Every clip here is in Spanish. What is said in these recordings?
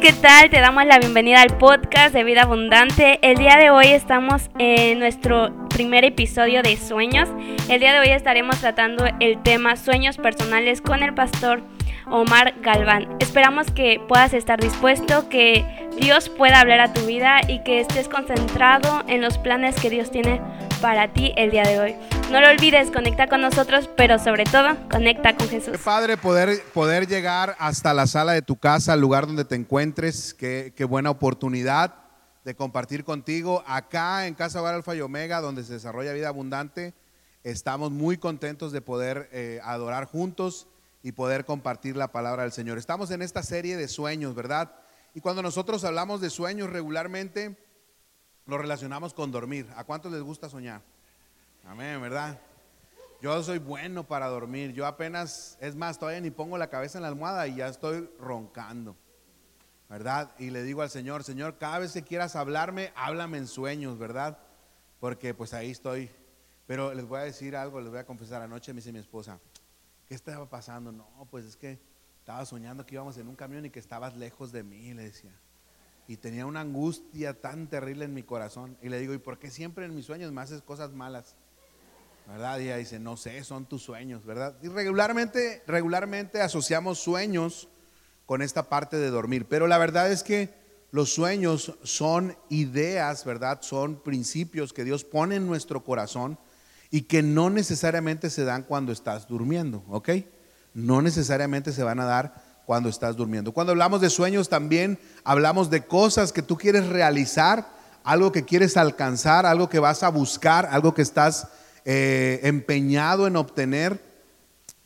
¿qué tal? Te damos la bienvenida al podcast de Vida Abundante. El día de hoy estamos en nuestro primer episodio de Sueños. El día de hoy estaremos tratando el tema Sueños personales con el pastor Omar Galván. Esperamos que puedas estar dispuesto, que Dios pueda hablar a tu vida y que estés concentrado en los planes que Dios tiene para ti el día de hoy. No lo olvides, conecta con nosotros, pero sobre todo, conecta con Jesús. Qué padre poder, poder llegar hasta la sala de tu casa, al lugar donde te encuentres. Qué, qué buena oportunidad de compartir contigo. Acá en Casa Hogar Alfa y Omega, donde se desarrolla vida abundante, estamos muy contentos de poder eh, adorar juntos y poder compartir la palabra del Señor. Estamos en esta serie de sueños, ¿verdad? Y cuando nosotros hablamos de sueños regularmente, lo relacionamos con dormir. ¿A cuántos les gusta soñar? Amén, ¿verdad? Yo soy bueno para dormir. Yo apenas, es más, todavía ni pongo la cabeza en la almohada y ya estoy roncando. ¿Verdad? Y le digo al Señor, Señor, cada vez que quieras hablarme, háblame en sueños, ¿verdad? Porque pues ahí estoy. Pero les voy a decir algo, les voy a confesar. Anoche me dice mi esposa, ¿qué estaba pasando? No, pues es que estaba soñando que íbamos en un camión y que estabas lejos de mí, le decía y tenía una angustia tan terrible en mi corazón. Y le digo, ¿y por qué siempre en mis sueños me haces cosas malas? ¿Verdad? Ella dice, no sé, son tus sueños, ¿verdad? Y regularmente, regularmente asociamos sueños con esta parte de dormir. Pero la verdad es que los sueños son ideas, ¿verdad? Son principios que Dios pone en nuestro corazón y que no necesariamente se dan cuando estás durmiendo, ¿ok? No necesariamente se van a dar cuando estás durmiendo. Cuando hablamos de sueños también hablamos de cosas que tú quieres realizar, algo que quieres alcanzar, algo que vas a buscar, algo que estás eh, empeñado en obtener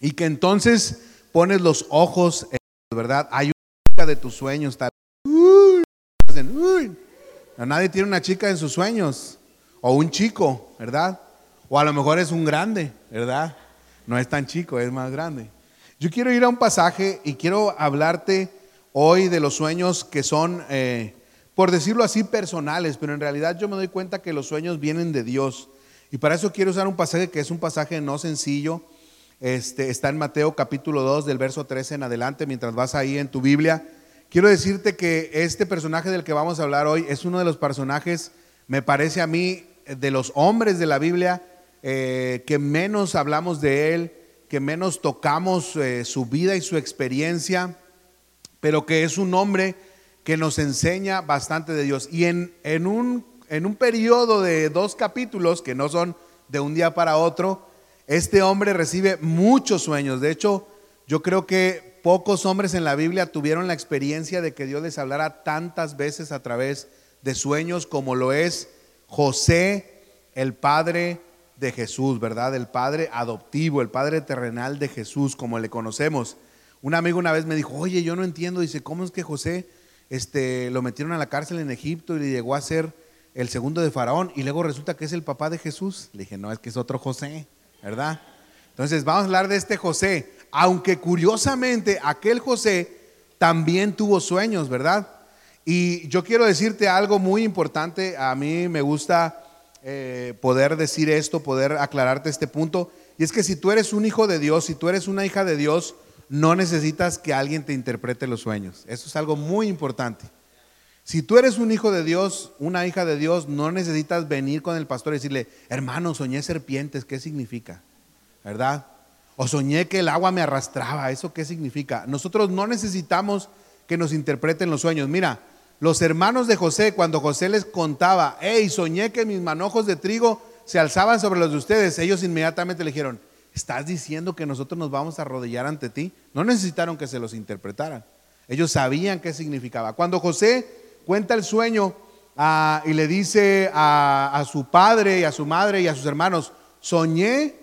y que entonces pones los ojos en ¿verdad? Hay una chica de tus sueños, tal. nadie tiene una chica en sus sueños o un chico, ¿verdad? O a lo mejor es un grande, ¿verdad? No es tan chico, es más grande. Yo quiero ir a un pasaje y quiero hablarte hoy de los sueños que son, eh, por decirlo así, personales, pero en realidad yo me doy cuenta que los sueños vienen de Dios. Y para eso quiero usar un pasaje que es un pasaje no sencillo. Este, está en Mateo capítulo 2 del verso 13 en adelante, mientras vas ahí en tu Biblia. Quiero decirte que este personaje del que vamos a hablar hoy es uno de los personajes, me parece a mí, de los hombres de la Biblia, eh, que menos hablamos de él, que menos tocamos eh, su vida y su experiencia, pero que es un hombre que nos enseña bastante de Dios. Y en, en, un, en un periodo de dos capítulos, que no son de un día para otro, este hombre recibe muchos sueños. De hecho, yo creo que pocos hombres en la Biblia tuvieron la experiencia de que Dios les hablara tantas veces a través de sueños como lo es José, el padre de Jesús, ¿verdad? El Padre adoptivo, el Padre terrenal de Jesús, como le conocemos. Un amigo una vez me dijo, oye, yo no entiendo, dice, ¿cómo es que José este, lo metieron a la cárcel en Egipto y le llegó a ser el segundo de Faraón y luego resulta que es el papá de Jesús? Le dije, no, es que es otro José, ¿verdad? Entonces vamos a hablar de este José, aunque curiosamente aquel José también tuvo sueños, ¿verdad? Y yo quiero decirte algo muy importante, a mí me gusta eh, poder decir esto, poder aclararte este punto. Y es que si tú eres un hijo de Dios, si tú eres una hija de Dios, no necesitas que alguien te interprete los sueños. Eso es algo muy importante. Si tú eres un hijo de Dios, una hija de Dios, no necesitas venir con el pastor y decirle, hermano, soñé serpientes, ¿qué significa? ¿Verdad? O soñé que el agua me arrastraba, ¿eso qué significa? Nosotros no necesitamos que nos interpreten los sueños. Mira, los hermanos de José, cuando José les contaba, hey, soñé que mis manojos de trigo se alzaban sobre los de ustedes, ellos inmediatamente le dijeron, ¿estás diciendo que nosotros nos vamos a arrodillar ante ti? No necesitaron que se los interpretaran. Ellos sabían qué significaba. Cuando José cuenta el sueño ah, y le dice a, su padre y a su madre y a sus hermanos, soñé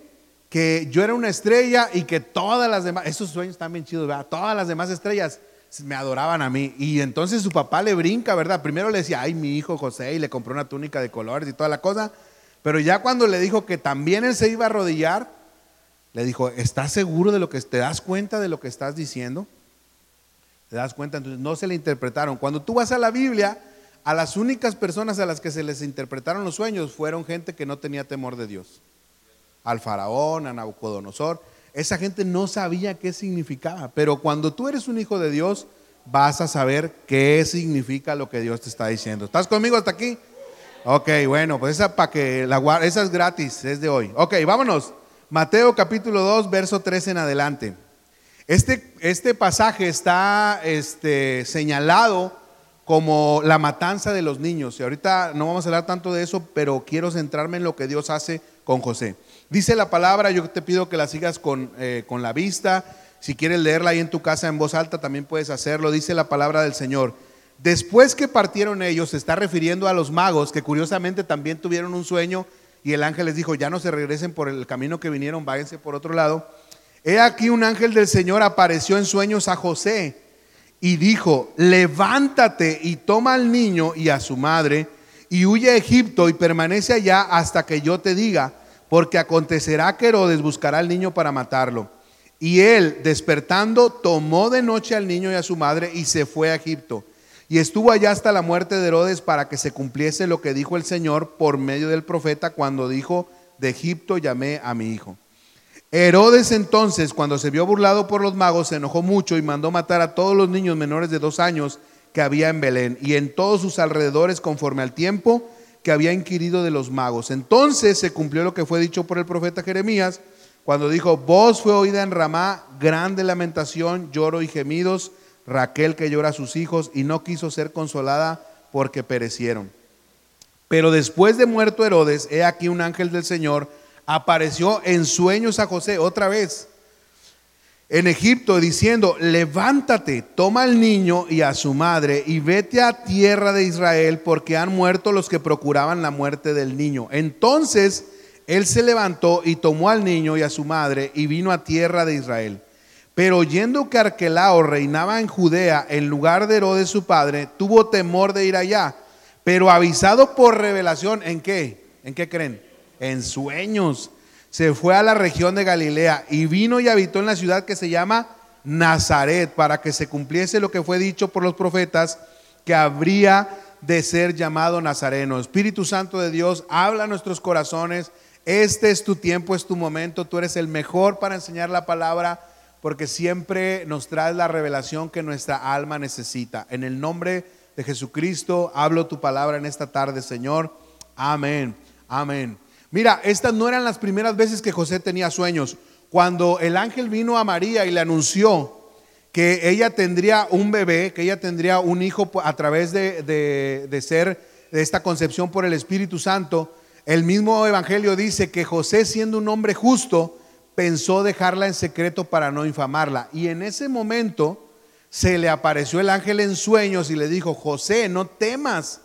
que yo era una estrella y que todas las demás, esos sueños están bien chidos, ¿verdad? Todas las demás estrellas me adoraban a mí. Y entonces su papá le brinca, ¿verdad? Primero le decía, ay, mi hijo José, y le compró una túnica de colores y toda la cosa. Pero ya cuando le dijo que también él se iba a arrodillar, le dijo, ¿estás seguro de lo que te das cuenta de lo que estás diciendo? ¿Te das cuenta? Entonces no se le interpretaron. Cuando tú vas a la Biblia, a las únicas personas a las que se les interpretaron los sueños fueron gente que no tenía temor de Dios. Al faraón, a Nabucodonosor. Esa gente no sabía qué significaba, pero cuando tú eres un hijo de Dios, vas a saber qué significa lo que Dios te está diciendo. ¿Estás conmigo hasta aquí? Ok, bueno, pues esa para que la esa es gratis, es de hoy. Ok, vámonos. Mateo capítulo 2, verso 13 en adelante. Este, este pasaje está este, señalado como la matanza de los niños. Y ahorita no vamos a hablar tanto de eso, pero quiero centrarme en lo que Dios hace con José. Dice la palabra, yo te pido que la sigas con, eh, con la vista. Si quieres leerla ahí en tu casa en voz alta, también puedes hacerlo. Dice la palabra del Señor. Después que partieron ellos, se está refiriendo a los magos que curiosamente también tuvieron un sueño y el ángel les dijo, ya no se regresen por el camino que vinieron, váyanse por otro lado. He aquí un ángel del Señor apareció en sueños a José y dijo, levántate y toma al niño y a su madre y huye a Egipto y permanece allá hasta que yo te diga, porque acontecerá que Herodes buscará al niño para matarlo. Y él, despertando, tomó de noche al niño y a su madre y se fue a Egipto. Y estuvo allá hasta la muerte de Herodes para que se cumpliese lo que dijo el Señor por medio del profeta cuando dijo, de Egipto llamé a mi hijo. Herodes entonces, cuando se vio burlado por los magos, se enojó mucho y mandó matar a todos los niños menores de dos años que había en Belén y en todos sus alrededores conforme al tiempo que había inquirido de los magos. Entonces se cumplió lo que fue dicho por el profeta Jeremías, cuando dijo, voz fue oída en Ramá, grande lamentación, lloro y gemidos, Raquel que llora a sus hijos y no quiso ser consolada porque perecieron. Pero después de muerto Herodes, he aquí un ángel del Señor, apareció en sueños a José otra vez en Egipto diciendo, levántate, toma al niño y a su madre y vete a tierra de Israel porque han muerto los que procuraban la muerte del niño. Entonces él se levantó y tomó al niño y a su madre y vino a tierra de Israel. Pero oyendo que Arquelao reinaba en Judea en lugar de Herodes su padre, tuvo temor de ir allá. Pero avisado por revelación, ¿en qué? ¿En qué creen? En sueños. Se fue a la región de Galilea y vino y habitó en la ciudad que se llama Nazaret para que se cumpliese lo que fue dicho por los profetas que habría de ser llamado Nazareno. Espíritu Santo de Dios, habla a nuestros corazones. Este es tu tiempo, es tu momento. Tú eres el mejor para enseñar la palabra porque siempre nos traes la revelación que nuestra alma necesita. En el nombre de Jesucristo hablo tu palabra en esta tarde, Señor. Amén. Amén. Mira, estas no eran las primeras veces que José tenía sueños. Cuando el ángel vino a María y le anunció que ella tendría un bebé, que ella tendría un hijo a través de, de, ser de esta concepción por el Espíritu Santo, el mismo Evangelio dice que José, siendo un hombre justo, pensó dejarla en secreto para no infamarla. Y en ese momento se le apareció el ángel en sueños y le dijo, José, no temas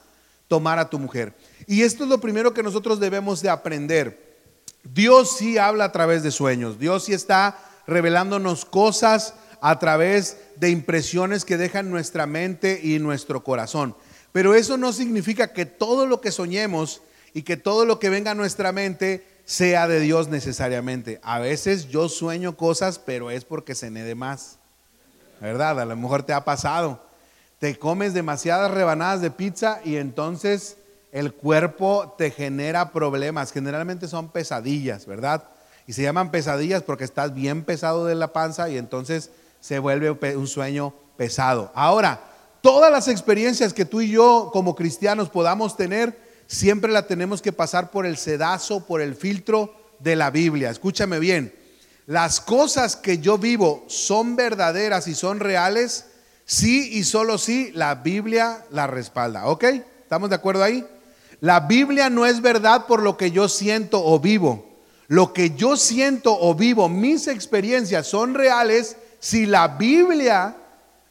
tomar a tu mujer. Y esto es lo primero que nosotros debemos de aprender. Dios sí habla a través de sueños. Dios sí está revelándonos cosas a través de impresiones que dejan nuestra mente y nuestro corazón. Pero eso no significa que todo lo que soñemos y que todo lo que venga a nuestra mente sea de Dios necesariamente. A veces yo sueño cosas, pero es porque cené de más. ¿Verdad? A lo mejor te ha pasado. Te comes demasiadas rebanadas de pizza y entonces el cuerpo te genera problemas. Generalmente son pesadillas, ¿verdad? Y se llaman pesadillas porque estás bien pesado de la panza y entonces se vuelve un sueño pesado. Ahora, todas las experiencias que tú y yo como cristianos podamos tener, siempre la tenemos que pasar por el sedazo, por el filtro de la Biblia. Escúchame bien, las cosas que yo vivo son verdaderas y son reales, sí y solo sí la Biblia la respalda. ¿Ok? ¿Estamos de acuerdo ahí? La Biblia no es verdad por lo que yo siento o vivo. Lo que yo siento o vivo, mis experiencias son reales si la Biblia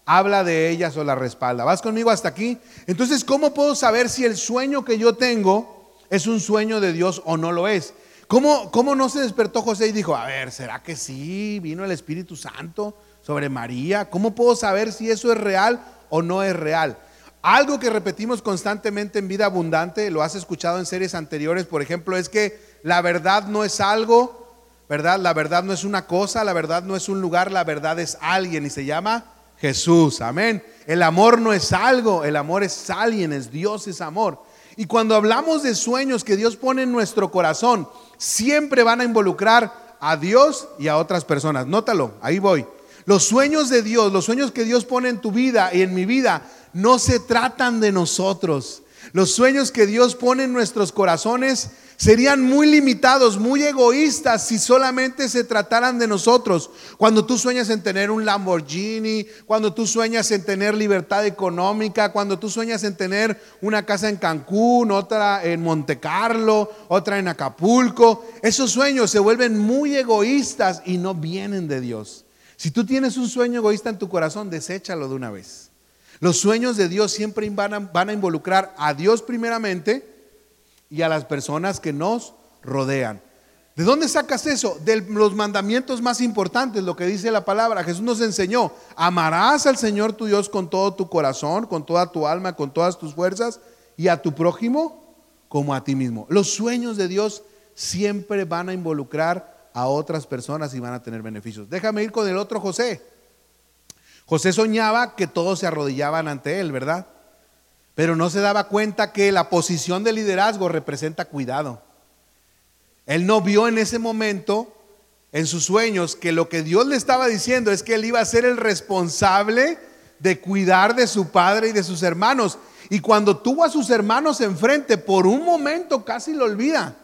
habla de ellas o la respalda. ¿Vas conmigo hasta aquí? Entonces, ¿cómo puedo saber si el sueño que yo tengo es un sueño de Dios o no lo es? ¿Cómo, ¿Cómo no se despertó José y dijo, a ver, ¿será que sí? Vino el Espíritu Santo sobre María. ¿Cómo puedo saber si eso es real o no es real? Algo que repetimos constantemente en vida abundante, lo has escuchado en series anteriores, por ejemplo, es que la verdad no es algo, ¿verdad? La verdad no es una cosa, la verdad no es un lugar, la verdad es alguien y se llama Jesús, amén. El amor no es algo, el amor es alguien, es Dios, es amor. Y cuando hablamos de sueños que Dios pone en nuestro corazón, siempre van a involucrar a Dios y a otras personas. Nótalo, ahí voy. Los sueños de Dios, los sueños que Dios pone en tu vida y en mi vida, no se tratan de nosotros. Los sueños que Dios pone en nuestros corazones serían muy limitados, muy egoístas si solamente se trataran de nosotros. Cuando tú sueñas en tener un Lamborghini, cuando tú sueñas en tener libertad económica, cuando tú sueñas en tener una casa en Cancún, otra en Monte Carlo, otra en Acapulco, esos sueños se vuelven muy egoístas y no vienen de Dios. Si tú tienes un sueño egoísta en tu corazón, deséchalo de una vez. Los sueños de Dios siempre van a, involucrar a Dios primeramente, y a las personas que nos rodean. ¿De dónde sacas eso? De los mandamientos más importantes, lo que dice la palabra. Jesús nos enseñó, amarás al Señor tu Dios con todo tu corazón, con toda tu alma, con todas tus fuerzas, y a tu prójimo como a ti mismo. Los sueños de Dios siempre van a involucrar a otras personas y van a tener beneficios. Déjame ir con el otro José. José soñaba que todos se arrodillaban ante él, ¿verdad? pero no se daba cuenta que la posición de liderazgo representa cuidado. Él no vio en ese momento, en sus sueños, que lo que Dios le estaba diciendo es que él iba a ser el responsable de cuidar de su padre y de sus hermanos. Y cuando tuvo a sus hermanos enfrente, por un momento casi lo olvida.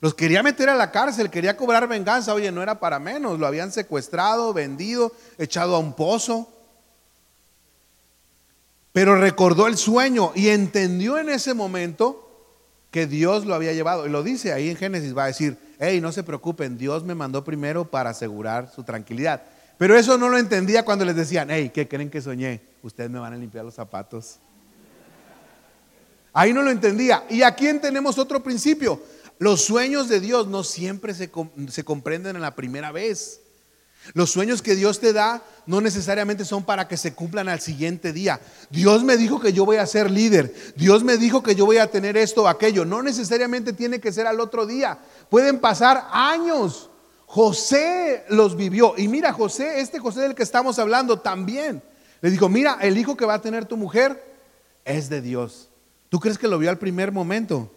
Los quería meter a la cárcel, quería cobrar venganza. Oye, no era para menos, lo habían secuestrado, vendido, echado a un pozo. Pero recordó el sueño y entendió en ese momento que Dios lo había llevado. Y lo dice ahí en Génesis, va a decir, hey, no se preocupen, Dios me mandó primero para asegurar su tranquilidad. Pero eso no lo entendía cuando les decían, hey, ¿qué creen que soñé? Ustedes me van a limpiar los zapatos. Ahí no lo entendía. Y aquí tenemos otro principio. Los sueños de Dios no siempre se, se comprenden en la primera vez. Los sueños que Dios te da no necesariamente son para que se cumplan al siguiente día. Dios me dijo que yo voy a ser líder. Dios me dijo que yo voy a tener esto o aquello. No necesariamente tiene que ser al otro día. Pueden pasar años. José los vivió. Y mira, José, este José del que estamos hablando también. Le dijo, mira, el hijo que va a tener tu mujer es de Dios. ¿Tú crees que lo vio al primer momento?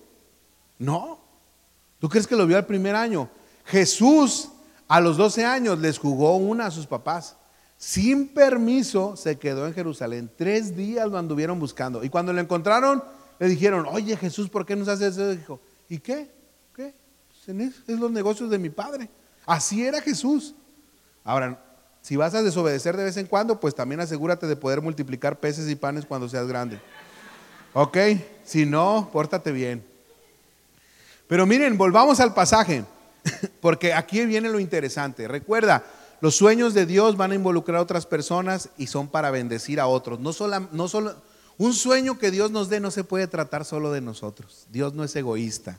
No. ¿Tú crees que lo vio al primer año? Jesús a los 12 años les jugó una a sus papás. Sin permiso se quedó en Jerusalén. Tres días lo anduvieron buscando. Y cuando lo encontraron, le dijeron, oye Jesús, ¿por qué nos haces eso? Dijo, ¿y qué? ¿Qué? Pues es los negocios de mi padre. Así era Jesús. Ahora, si vas a desobedecer de vez en cuando, pues también asegúrate de poder multiplicar peces y panes cuando seas grande. ¿Ok? Si no, pórtate bien. Pero miren, volvamos al pasaje. Porque aquí viene lo interesante. Recuerda, los sueños de Dios van a involucrar a otras personas y son para bendecir a otros. No solo, no solo, un sueño que Dios nos dé no se puede tratar solo de nosotros. Dios no es egoísta.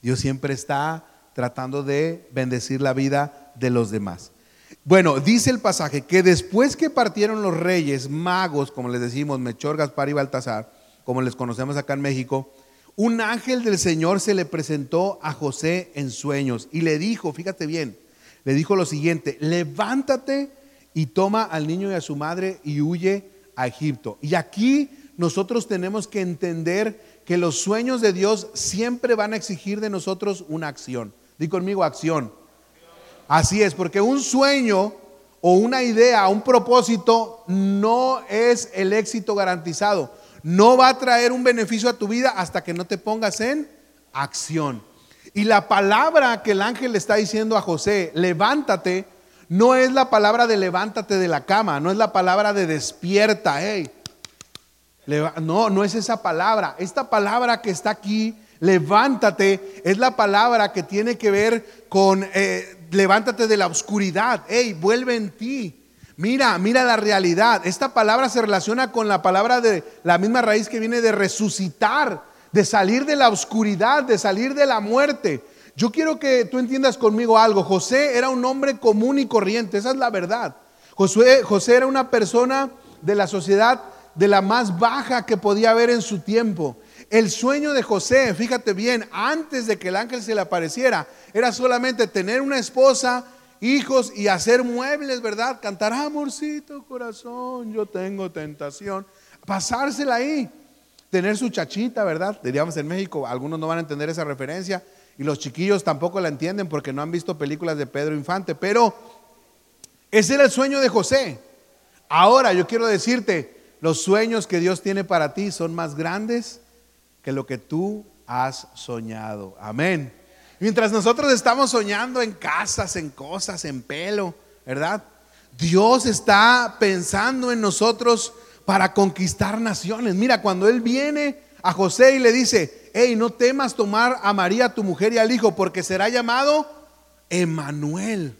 Dios siempre está tratando de bendecir la vida de los demás. Bueno, dice el pasaje que después que partieron los reyes magos, como les decimos, Mechor, Gaspar y Baltasar, como les conocemos acá en México, un ángel del Señor se le presentó a José en sueños y le dijo, fíjate bien, le dijo lo siguiente, levántate y toma al niño y a su madre y huye a Egipto. Y aquí nosotros tenemos que entender que los sueños de Dios siempre van a exigir de nosotros una acción. Di conmigo acción. Así es, porque un sueño o una idea, un propósito no es el éxito garantizado no va a traer un beneficio a tu vida hasta que no te pongas en acción. Y la palabra que el ángel le está diciendo a José, levántate, no es la palabra de levántate de la cama, no es la palabra de despierta. No, no es esa palabra. Esta palabra que está aquí, levántate, es la palabra que tiene que ver con eh, levántate de la oscuridad, vuelve en ti. Mira, mira la realidad. Esta palabra se relaciona con la palabra de la misma raíz que viene de resucitar, de salir de la oscuridad, de salir de la muerte. Yo quiero que tú entiendas conmigo algo. José era un hombre común y corriente, esa es la verdad. José, José era una persona de la sociedad de la más baja que podía haber en su tiempo. El sueño de José, fíjate bien, antes de que el ángel se le apareciera, era solamente tener una esposa, hijos y hacer muebles, ¿verdad? Cantar, amorcito corazón, yo tengo tentación. Pasársela ahí, tener su chachita, ¿verdad? Diríamos en México, algunos no van a entender esa referencia y los chiquillos tampoco la entienden porque no han visto películas de Pedro Infante, pero Ese era el sueño de José. Ahora yo quiero decirte, los sueños que Dios tiene para ti son más grandes que lo que tú has soñado. Amén. Mientras nosotros estamos soñando en casas, en cosas, en pelo, ¿verdad? Dios está pensando en nosotros para conquistar naciones. Mira, cuando Él viene a José y le dice, hey, no temas tomar a María, tu mujer, y al hijo, porque será llamado Emanuel.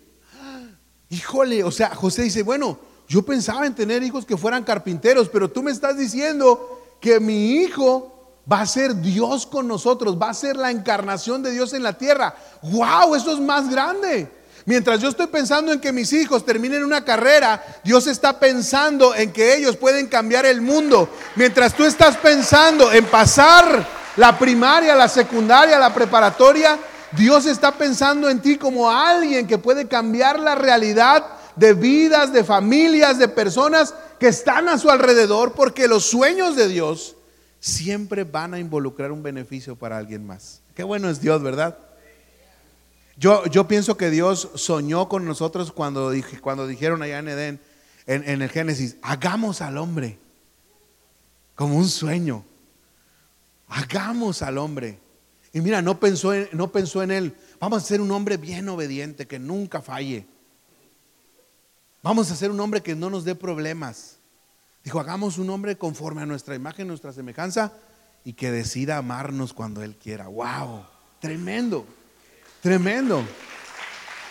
Híjole, o sea, José dice, bueno, yo pensaba en tener hijos que fueran carpinteros, pero tú me estás diciendo que mi hijo va a ser Dios con nosotros, va a ser la encarnación de Dios en la tierra. ¡Wow! Eso es más grande. Mientras yo estoy pensando en que mis hijos terminen una carrera, Dios está pensando en que ellos pueden cambiar el mundo. Mientras tú estás pensando en pasar la primaria, la secundaria, la preparatoria, Dios está pensando en ti como alguien que puede cambiar la realidad de vidas, de familias, de personas que están a su alrededor, porque los sueños de Dios siempre van a involucrar un beneficio para alguien más. Qué bueno es Dios, ¿verdad? Yo, yo pienso que Dios soñó con nosotros cuando, cuando dijeron allá en Edén, en, en el Génesis, hagamos al hombre como un sueño. Hagamos al hombre. Y mira, no pensó, en, no pensó en él, vamos a ser un hombre bien obediente, que nunca falle. Vamos a ser un hombre que no nos dé problemas. Dijo, hagamos un hombre conforme a nuestra imagen, nuestra semejanza, y que decida amarnos cuando Él quiera. ¡Wow! Tremendo. Tremendo.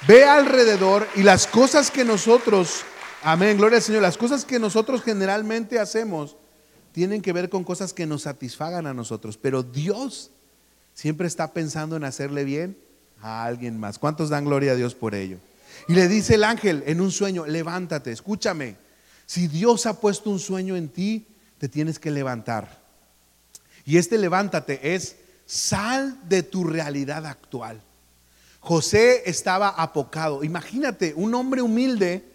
Ve alrededor y las cosas que nosotros, amén, gloria al Señor, las cosas que nosotros generalmente hacemos tienen que ver con cosas que nos satisfagan a nosotros, pero Dios siempre está pensando en hacerle bien a alguien más. ¿Cuántos dan gloria a Dios por ello? Y le dice el ángel en un sueño, levántate, escúchame, si Dios ha puesto un sueño en ti, te tienes que levantar. Y este levántate es sal de tu realidad actual. José estaba apocado. Imagínate, un hombre humilde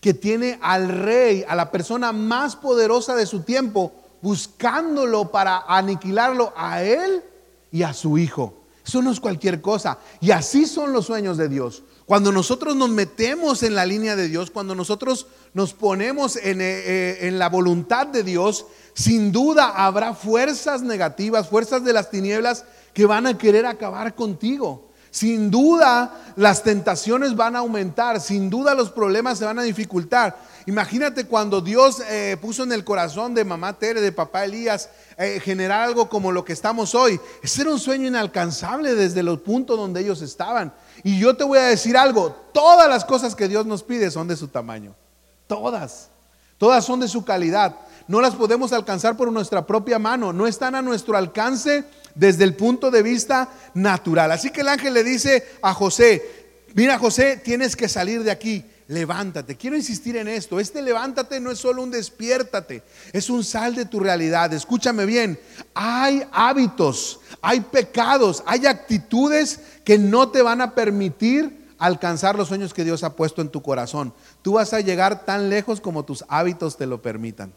que tiene al rey, a la persona más poderosa de su tiempo, buscándolo para aniquilarlo a él y a su hijo. Eso no es cualquier cosa. Y así son los sueños de Dios. Cuando nosotros nos metemos en la línea de Dios, cuando nosotros nos ponemos en, eh, eh, en, la voluntad de Dios, sin duda habrá fuerzas negativas, fuerzas de las tinieblas que van a querer acabar contigo. Sin duda las tentaciones van a aumentar, sin duda los problemas se van a dificultar. Imagínate cuando Dios eh, puso en el corazón de mamá Tere, de papá Elías, eh, generar algo como lo que estamos hoy. Ese era un sueño inalcanzable desde los puntos donde ellos estaban. Y yo te voy a decir algo, todas las cosas que Dios nos pide son de su tamaño. Todas. Todas son de su calidad. No las podemos alcanzar por nuestra propia mano. No están a nuestro alcance desde el punto de vista natural. Así que el ángel le dice a José, mira José, tienes que salir de aquí, levántate. Quiero insistir en esto, este levántate no es solo un despiértate, es un sal de tu realidad. Escúchame bien, hay hábitos, hay pecados, hay actitudes que no te van a permitir alcanzar los sueños que Dios ha puesto en tu corazón. Tú vas a llegar tan lejos como tus hábitos te lo permitan,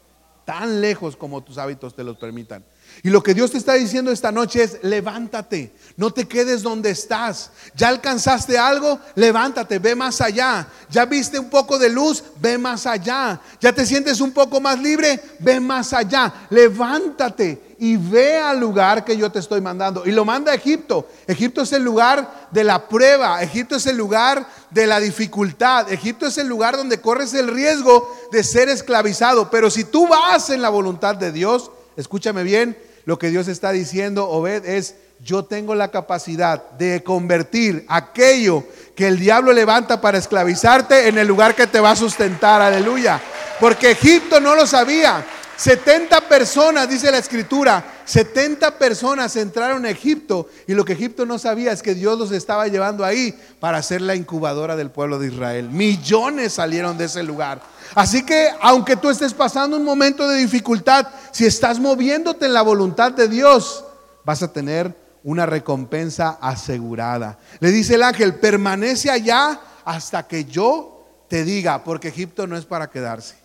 tan lejos como tus hábitos te lo permitan. Y lo que Dios te está diciendo esta noche es, levántate, no te quedes donde estás. Ya alcanzaste algo, levántate, ve más allá. Ya viste un poco de luz, ve más allá. Ya te sientes un poco más libre, ve más allá. Levántate y ve al lugar que yo te estoy mandando. Y lo manda a Egipto. Egipto es el lugar de la prueba, Egipto es el lugar de la dificultad, Egipto es el lugar donde corres el riesgo de ser esclavizado. Pero si tú vas en la voluntad de Dios, escúchame bien, lo que Dios está diciendo, Obed, es, yo tengo la capacidad de convertir aquello que el diablo levanta para esclavizarte en el lugar que te va a sustentar, aleluya. Porque Egipto no lo sabía. 70 personas, dice la escritura, 70 personas entraron a Egipto y lo que Egipto no sabía es que Dios los estaba llevando ahí para ser la incubadora del pueblo de Israel. Millones salieron de ese lugar. Así que aunque tú estés pasando un momento de dificultad, si estás moviéndote en la voluntad de Dios, vas a tener una recompensa asegurada. Le dice el ángel, permanece allá hasta que yo te diga, porque Egipto no es para quedarse.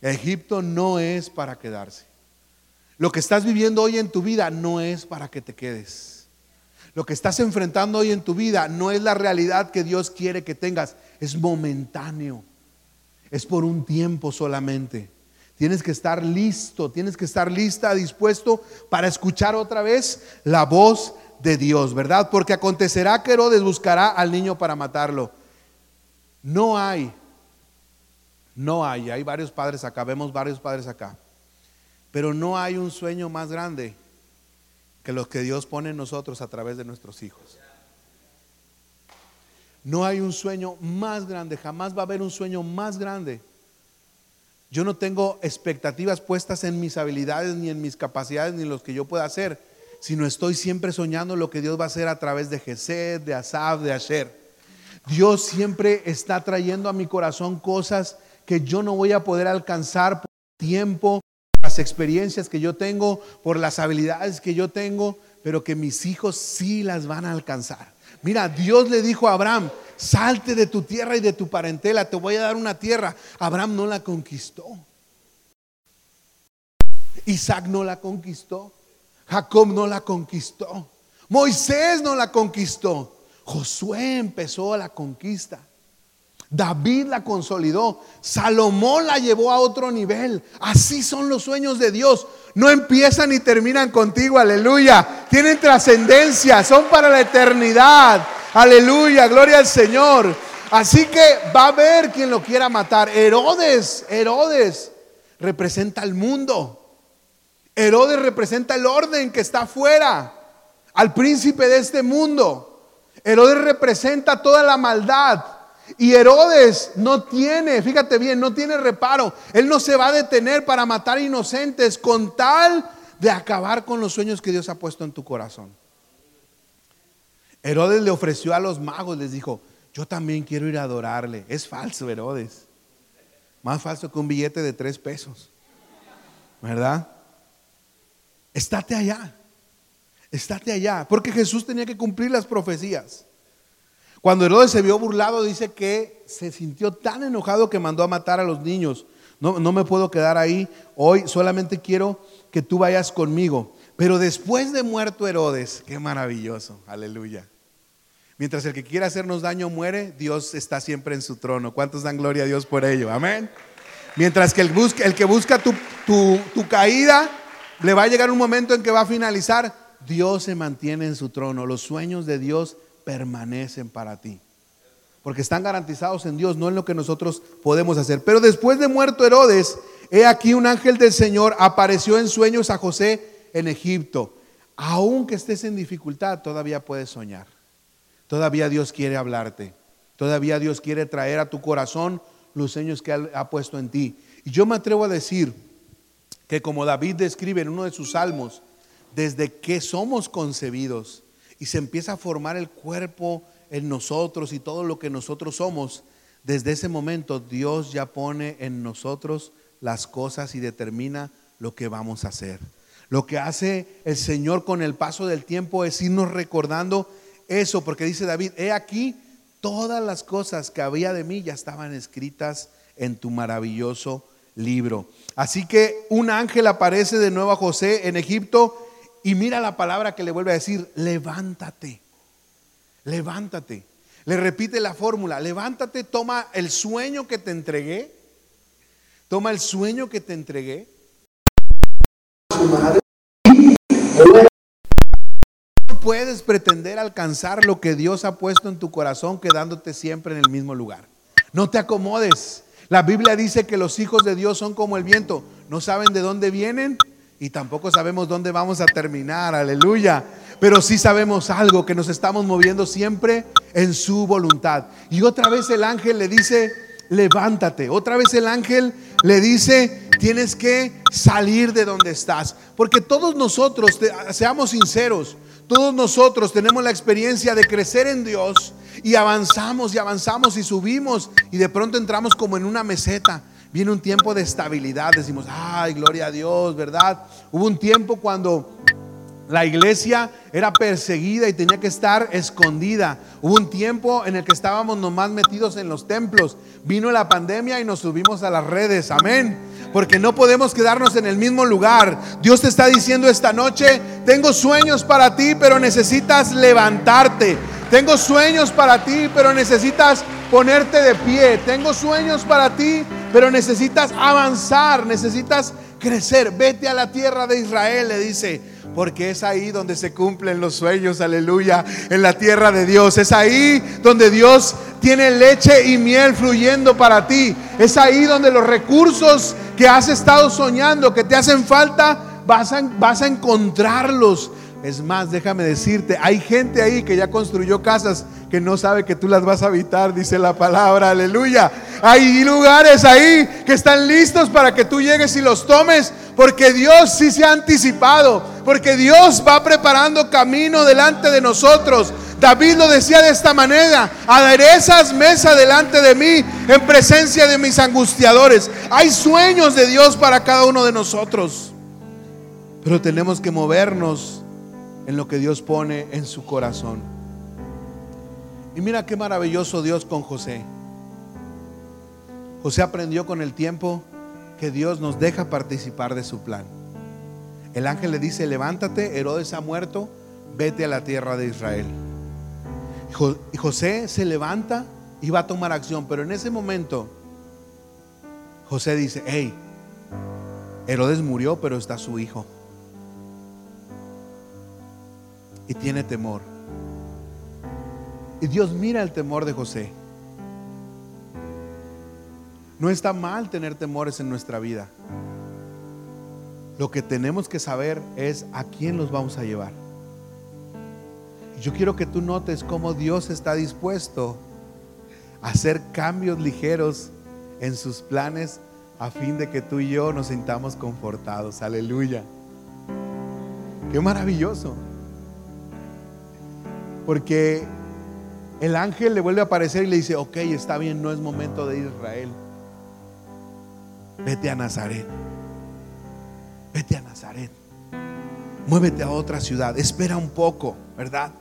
Egipto no es para quedarse. Lo que estás viviendo hoy en tu vida no es para que te quedes. Lo que estás enfrentando hoy en tu vida no es la realidad que Dios quiere que tengas es momentáneo, es por un tiempo solamente. Tienes que estar listo, tienes que estar lista, dispuesto para escuchar otra vez la voz de Dios, ¿verdad? Porque acontecerá que Herodes buscará al niño para matarlo. No hay, no hay, hay varios padres acá, vemos varios padres acá, pero no hay un sueño más grande que los que Dios pone en nosotros a través de nuestros hijos. No hay un sueño más grande, jamás va a haber un sueño más grande. Yo no tengo expectativas puestas en mis habilidades, ni en mis capacidades, ni en lo que yo pueda hacer, sino estoy siempre soñando lo que Dios va a hacer a través de Gesed, de Asaf, de Asher. Dios siempre está trayendo a mi corazón cosas que yo no voy a poder alcanzar por tiempo, las experiencias que yo tengo, por las habilidades que yo tengo, pero que mis hijos sí las van a alcanzar. Mira, Dios le dijo a Abraham, salte de tu tierra y de tu parentela, te voy a dar una tierra. Abraham no la conquistó. Isaac no la conquistó. Jacob no la conquistó. Moisés no la conquistó. Josué empezó la conquista. David la consolidó. Salomón la llevó a otro nivel. Así son los sueños de Dios. No empiezan ni terminan contigo. Aleluya. Tienen trascendencia. Son para la eternidad. Aleluya. Gloria al Señor. Así que va a haber quien lo quiera matar. Herodes, Herodes representa al mundo. Herodes representa el orden que está afuera. Al príncipe de este mundo. Herodes representa toda la maldad. Y Herodes no tiene, fíjate bien, no tiene reparo. Él no se va a detener para matar inocentes con tal de acabar con los sueños que Dios ha puesto en tu corazón. Herodes le ofreció a los magos, les dijo, yo también quiero ir a adorarle. Es falso, Herodes. Más falso que un billete de tres pesos. ¿Verdad? Estate allá. Estate allá. Porque Jesús tenía que cumplir las profecías. Cuando Herodes se vio burlado, dice que se sintió tan enojado que mandó a matar a los niños. No, no, me puedo quedar ahí hoy, solamente quiero que tú vayas conmigo. Pero después de muerto Herodes, qué maravilloso, aleluya. Mientras el que quiera hacernos daño muere, Dios está siempre en su trono. ¿Cuántos dan gloria a Dios por ello? Amén. Mientras que el, el que busca tu, tu, tu caída, le va a llegar un momento en que va a finalizar. Dios se mantiene en su trono. Los sueños de Dios permanecen para ti. Porque están garantizados en Dios, no en lo que nosotros podemos hacer. Pero después de muerto Herodes, he aquí un ángel del Señor apareció en sueños a José en Egipto. Aunque estés en dificultad, todavía puedes soñar. Todavía Dios quiere hablarte. Todavía Dios quiere traer a tu corazón los sueños que ha puesto en ti. Y yo me atrevo a decir que como David describe en uno de sus salmos, desde que somos concebidos, y se empieza a formar el cuerpo en nosotros y todo lo que nosotros somos, desde ese momento Dios ya pone en nosotros las cosas y determina lo que vamos a hacer. Lo que hace el Señor con el paso del tiempo es irnos recordando eso, porque dice David, he aquí, todas las cosas que había de mí ya estaban escritas en tu maravilloso libro. Así que un ángel aparece de nuevo a José en Egipto y mira la palabra que le vuelve a decir, levántate, levántate. Le repite la fórmula, levántate, toma el sueño que te entregué, toma el sueño que te entregué. No puedes pretender alcanzar lo que Dios ha puesto en tu corazón quedándote siempre en el mismo lugar. No te acomodes. La Biblia dice que los hijos de Dios son como el viento, no saben de dónde vienen y tampoco sabemos dónde vamos a terminar, aleluya. Pero sí sabemos algo, que nos estamos moviendo siempre en su voluntad. Y otra vez el ángel le dice, levántate. Otra vez el ángel le dice, tienes que salir de donde estás. Porque todos nosotros, seamos sinceros, todos nosotros tenemos la experiencia de crecer en Dios y avanzamos y avanzamos y subimos y de pronto entramos como en una meseta viene un tiempo de estabilidad. Decimos, ay, gloria a Dios, ¿verdad? Hubo un tiempo cuando la iglesia era perseguida y tenía que estar escondida. Hubo un tiempo en el que estábamos nomás metidos en los templos. Vino la pandemia y nos subimos a las redes. Amén. Porque no podemos quedarnos en el mismo lugar. Dios te está diciendo esta noche, tengo sueños para ti, pero necesitas levantarte. Tengo sueños para ti, pero necesitas ponerte de pie. Tengo sueños para ti, pero necesitas avanzar, necesitas crecer. Vete a la tierra de Israel, le dice, porque es ahí donde se cumplen los sueños, aleluya, en la tierra de Dios. Es ahí donde Dios tiene leche y miel fluyendo para ti. Es ahí donde los recursos que has estado soñando, que te hacen falta, vas a, vas a encontrarlos. Es más, déjame decirte, hay gente ahí que ya construyó casas que no sabe que tú las vas a habitar, dice la palabra, aleluya. Hay lugares ahí que están listos para que tú llegues y los tomes, porque Dios sí se ha anticipado, porque Dios va preparando camino delante de nosotros. David lo decía de esta manera, aderezas mesa delante de mí en presencia de mis angustiadores. Hay sueños de Dios para cada uno de nosotros, pero tenemos que movernos en lo que Dios pone en su corazón. Y mira qué maravilloso Dios con José. José aprendió con el tiempo que Dios nos deja participar de su plan. El ángel le dice, levántate, Herodes ha muerto, vete a la tierra de Israel. Y José se levanta y va a tomar acción, pero en ese momento José dice, hey, Herodes murió, pero está su hijo. Y tiene temor. Y Dios mira el temor de José. No está mal tener temores en nuestra vida. Lo que tenemos que saber es a quién los vamos a llevar. Yo quiero que tú notes cómo Dios está dispuesto a hacer cambios ligeros en sus planes a fin de que tú y yo nos sintamos confortados. Aleluya. Qué maravilloso. Porque el ángel le vuelve a aparecer y le dice, ok, está bien, no es momento de Israel. Vete a Nazaret. Vete a Nazaret. Muévete a otra ciudad. Espera un poco, ¿verdad?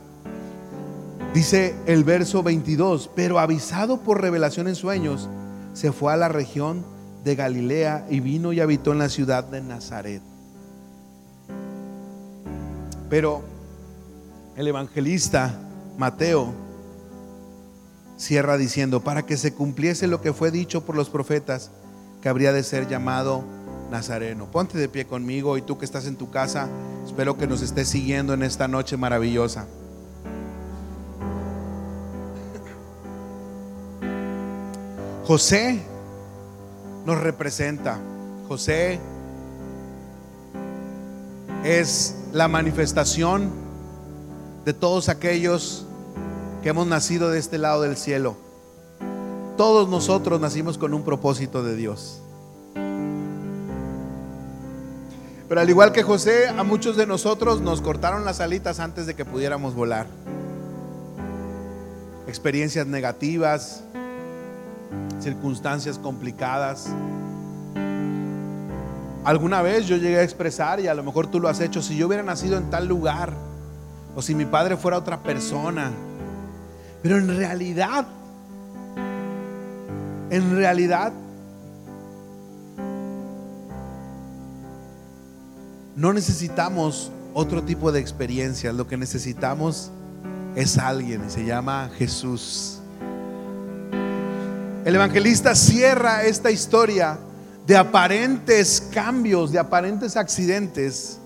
Dice el verso 22, pero avisado por revelación en sueños, se fue a la región de Galilea y vino y habitó en la ciudad de Nazaret. Pero el evangelista Mateo cierra diciendo, para que se cumpliese lo que fue dicho por los profetas, que habría de ser llamado Nazareno. Ponte de pie conmigo y tú que estás en tu casa, espero que nos estés siguiendo en esta noche maravillosa. José nos representa. José es la manifestación de todos aquellos que hemos nacido de este lado del cielo. Todos nosotros nacimos con un propósito de Dios. Pero al igual que José, a muchos de nosotros nos cortaron las alitas antes de que pudiéramos volar. Experiencias negativas, circunstancias complicadas. Alguna vez yo llegué a expresar, y a lo mejor tú lo has hecho, si yo hubiera nacido en tal lugar, o si mi padre fuera otra persona. Pero en realidad, en realidad, no necesitamos otro tipo de experiencia. Lo que necesitamos es alguien y se llama Jesús. El evangelista cierra esta historia de aparentes cambios, de aparentes accidentes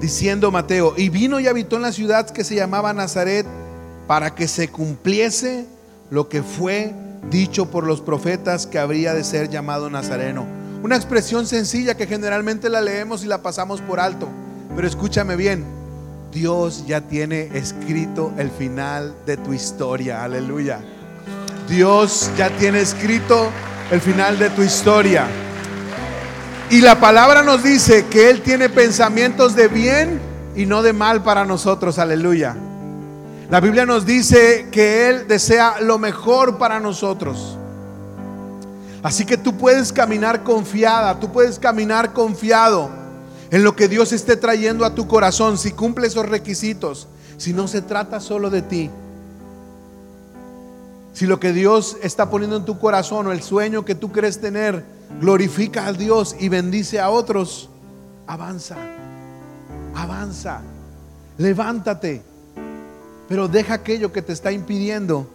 diciendo Mateo, y vino y habitó en la ciudad que se llamaba Nazaret para que se cumpliese lo que fue dicho por los profetas que habría de ser llamado Nazareno. Una expresión sencilla que generalmente la leemos y la pasamos por alto, pero escúchame bien, Dios ya tiene escrito el final de tu historia, aleluya. Dios ya tiene escrito el final de tu historia. Y la palabra nos dice que Él tiene pensamientos de bien y no de mal para nosotros. Aleluya. La Biblia nos dice que Él desea lo mejor para nosotros. Así que tú puedes caminar confiada, tú puedes caminar confiado en lo que Dios esté trayendo a tu corazón si cumple esos requisitos, si no se trata solo de ti. Si lo que Dios está poniendo en tu corazón o el sueño que tú crees tener glorifica a Dios y bendice a otros, avanza, avanza, levántate. Pero deja aquello que te está impidiendo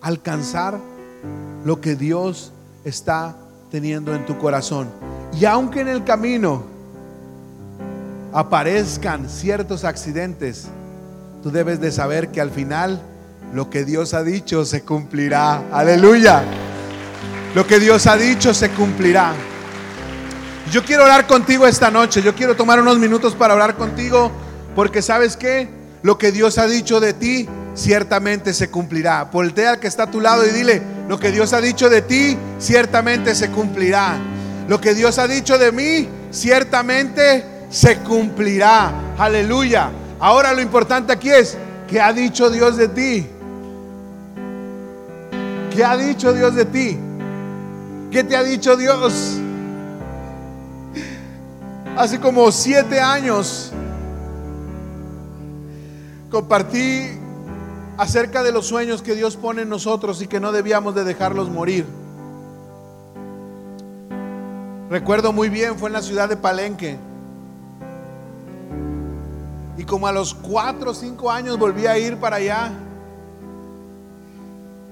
alcanzar lo que Dios está teniendo en tu corazón. Y aunque en el camino aparezcan ciertos accidentes, tú debes de saber que al final lo que Dios ha dicho se cumplirá. Aleluya. Lo que Dios ha dicho se cumplirá. Yo quiero orar contigo esta noche. Yo quiero tomar unos minutos para orar contigo porque sabes que lo que Dios ha dicho de ti ciertamente se cumplirá. Voltea al que está a tu lado y dile, lo que Dios ha dicho de ti ciertamente se cumplirá. Lo que Dios ha dicho de mí ciertamente se cumplirá. Aleluya. Ahora lo importante aquí es, ¿qué ha dicho Dios de ti? ¿Qué ha dicho Dios de ti? ¿Qué te ha dicho Dios? Hace como siete años compartí acerca de los sueños que Dios pone en nosotros y que no debíamos de dejarlos morir. Recuerdo muy bien, fue en la ciudad de Palenque. Y como a los cuatro o cinco años volví a ir para allá.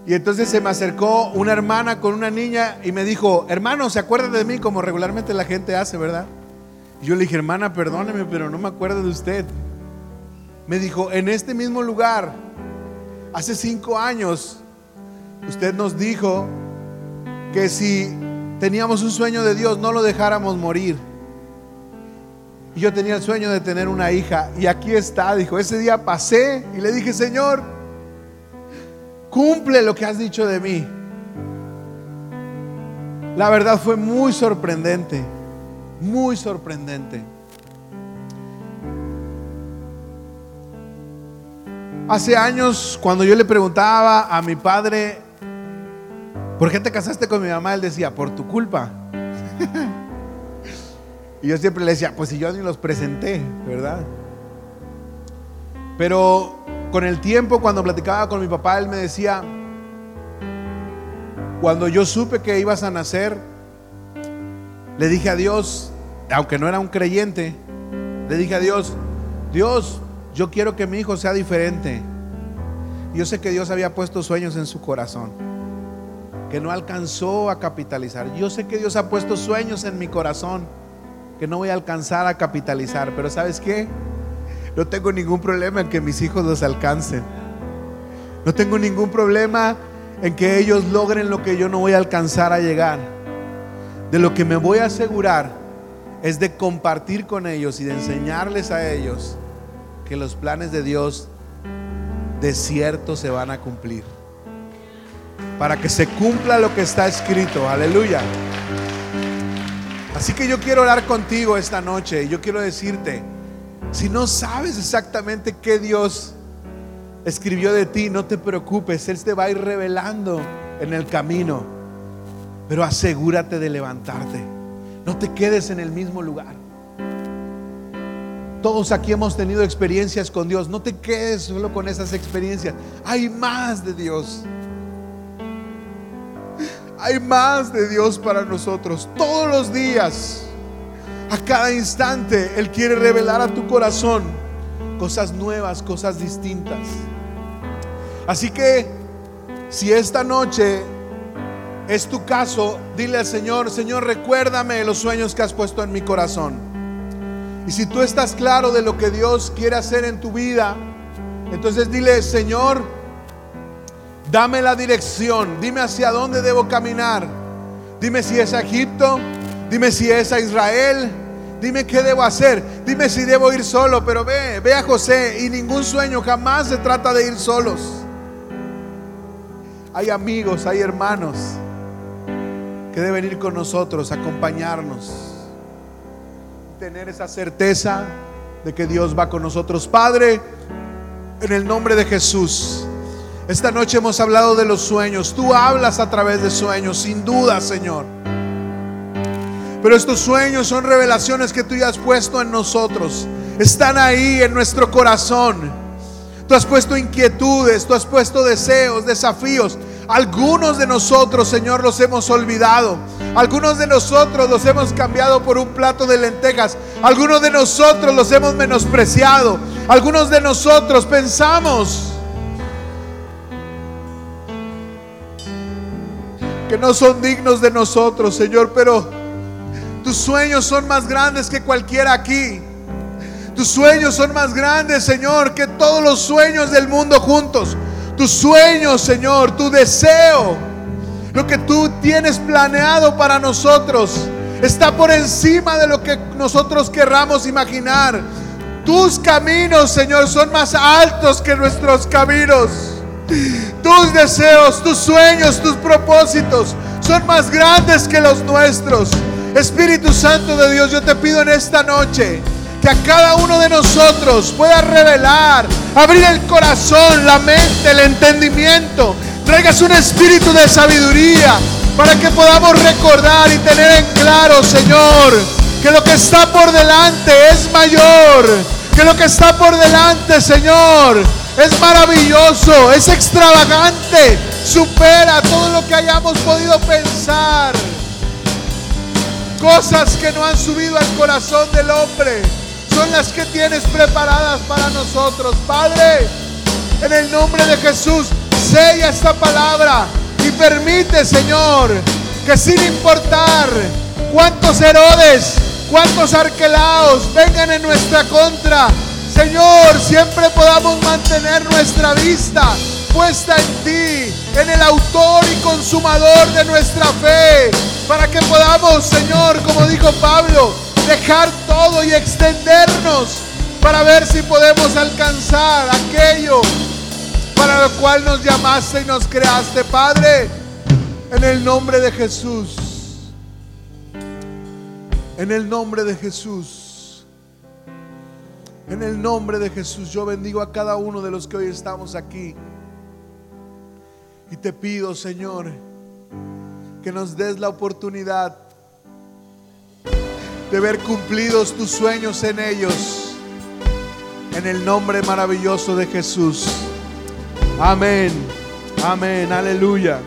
Y entonces se me acercó una hermana con una niña y me dijo, hermano, ¿se acuerda de mí como regularmente la gente hace, verdad? Y yo le dije, hermana, perdóneme, pero no me acuerdo de usted. Me dijo, en este mismo lugar, hace cinco años, usted nos dijo que si teníamos un sueño de Dios, no lo dejáramos morir. Y yo tenía el sueño de tener una hija. Y aquí está, dijo, ese día pasé y le dije, Señor, cumple lo que has dicho de mí. La verdad fue muy sorprendente muy sorprendente. Hace años, cuando yo le preguntaba a mi padre, ¿por qué te casaste con mi mamá? Él decía, por tu culpa. y yo siempre le decía, pues si yo ni los presenté, ¿verdad? Pero con el tiempo, cuando platicaba con mi papá, él me decía, cuando yo supe que ibas a nacer, le dije a Dios, aunque no era un creyente, le dije a Dios, Dios, yo quiero que mi hijo sea diferente. Yo sé que Dios había puesto sueños en su corazón, que no alcanzó a capitalizar. Yo sé que Dios ha puesto sueños en mi corazón, que no voy a alcanzar a capitalizar. Pero ¿sabes qué? No tengo ningún problema en que mis hijos los alcancen. No tengo ningún problema en que ellos logren lo que yo no voy a alcanzar a llegar de lo que me voy a asegurar es de compartir con ellos y de enseñarles a ellos que los planes de Dios de cierto se van a cumplir. Para que se cumpla lo que está escrito. Aleluya. Así que yo quiero orar contigo esta noche y yo quiero decirte, si no sabes exactamente qué Dios escribió de ti, no te preocupes, Él te va a ir revelando en el camino pero asegúrate de levantarte. No te quedes en el mismo lugar. Todos aquí hemos tenido experiencias con Dios. No te quedes solo con esas experiencias. Hay más de Dios. Hay más de Dios para nosotros. Todos los días, a cada instante, Él quiere revelar a tu corazón cosas nuevas, cosas distintas. Así que, si esta noche es tu caso, dile al Señor, Señor, recuérdame los sueños que has puesto en mi corazón. Y si tú estás claro de lo que Dios quiere hacer en tu vida, entonces dile, Señor, dame la dirección, dime hacia dónde debo caminar. Dime si es a Egipto, dime si es a Israel, dime qué debo hacer, dime si debo ir solo, pero ve, ve a José y ningún sueño jamás se trata de ir solos. Hay amigos, hay hermanos que deben ir con nosotros, acompañarnos, tener esa certeza de que Dios va con nosotros. Padre, en el nombre de Jesús, esta noche hemos hablado de los sueños. Tú hablas a través de sueños, sin duda, Señor. Pero estos sueños son revelaciones que tú ya has puesto en nosotros. Están ahí en nuestro corazón. Tú has puesto inquietudes, tú has puesto deseos, desafíos. Algunos de nosotros, Señor, los hemos olvidado. Algunos de nosotros los hemos cambiado por un plato de lentejas. Algunos de nosotros los hemos menospreciado. Algunos de nosotros pensamos que no son dignos de nosotros, Señor, pero tus sueños son más grandes que cualquiera aquí. Tus sueños son más grandes, Señor, que todos los sueños del mundo juntos. Tus sueños, Señor, tu deseo, lo que tú tienes planeado para nosotros, está por encima de lo que nosotros querramos imaginar. Tus caminos, Señor, son más altos que nuestros caminos. Tus deseos, tus sueños, tus propósitos son más grandes que los nuestros. Espíritu Santo de Dios, yo te pido en esta noche que a cada uno de nosotros pueda revelar, abrir el corazón, la mente, el entendimiento. Traigas un espíritu de sabiduría para que podamos recordar y tener en claro, Señor, que lo que está por delante es mayor, que lo que está por delante, Señor, es maravilloso, es extravagante, supera todo lo que hayamos podido pensar. Cosas que no han subido al corazón del hombre son las que tienes preparadas para nosotros. Padre, en el nombre de Jesús, sella esta palabra y permite, Señor, que sin importar cuántos Herodes, cuántos arquelaos vengan en nuestra contra, Señor, siempre podamos mantener nuestra vista puesta en ti, en el autor y consumador de nuestra fe, para que podamos, Señor, como dijo Pablo, dejar todo y extendernos para ver si podemos alcanzar aquello para lo cual nos llamaste y nos creaste, Padre, en el nombre de Jesús. En el nombre de Jesús. En el nombre de Jesús yo bendigo a cada uno de los que hoy estamos aquí. Y te pido, Señor, que nos des la oportunidad de ver cumplidos tus sueños en ellos. En el nombre maravilloso de Jesús. Amén. Amén. Aleluya.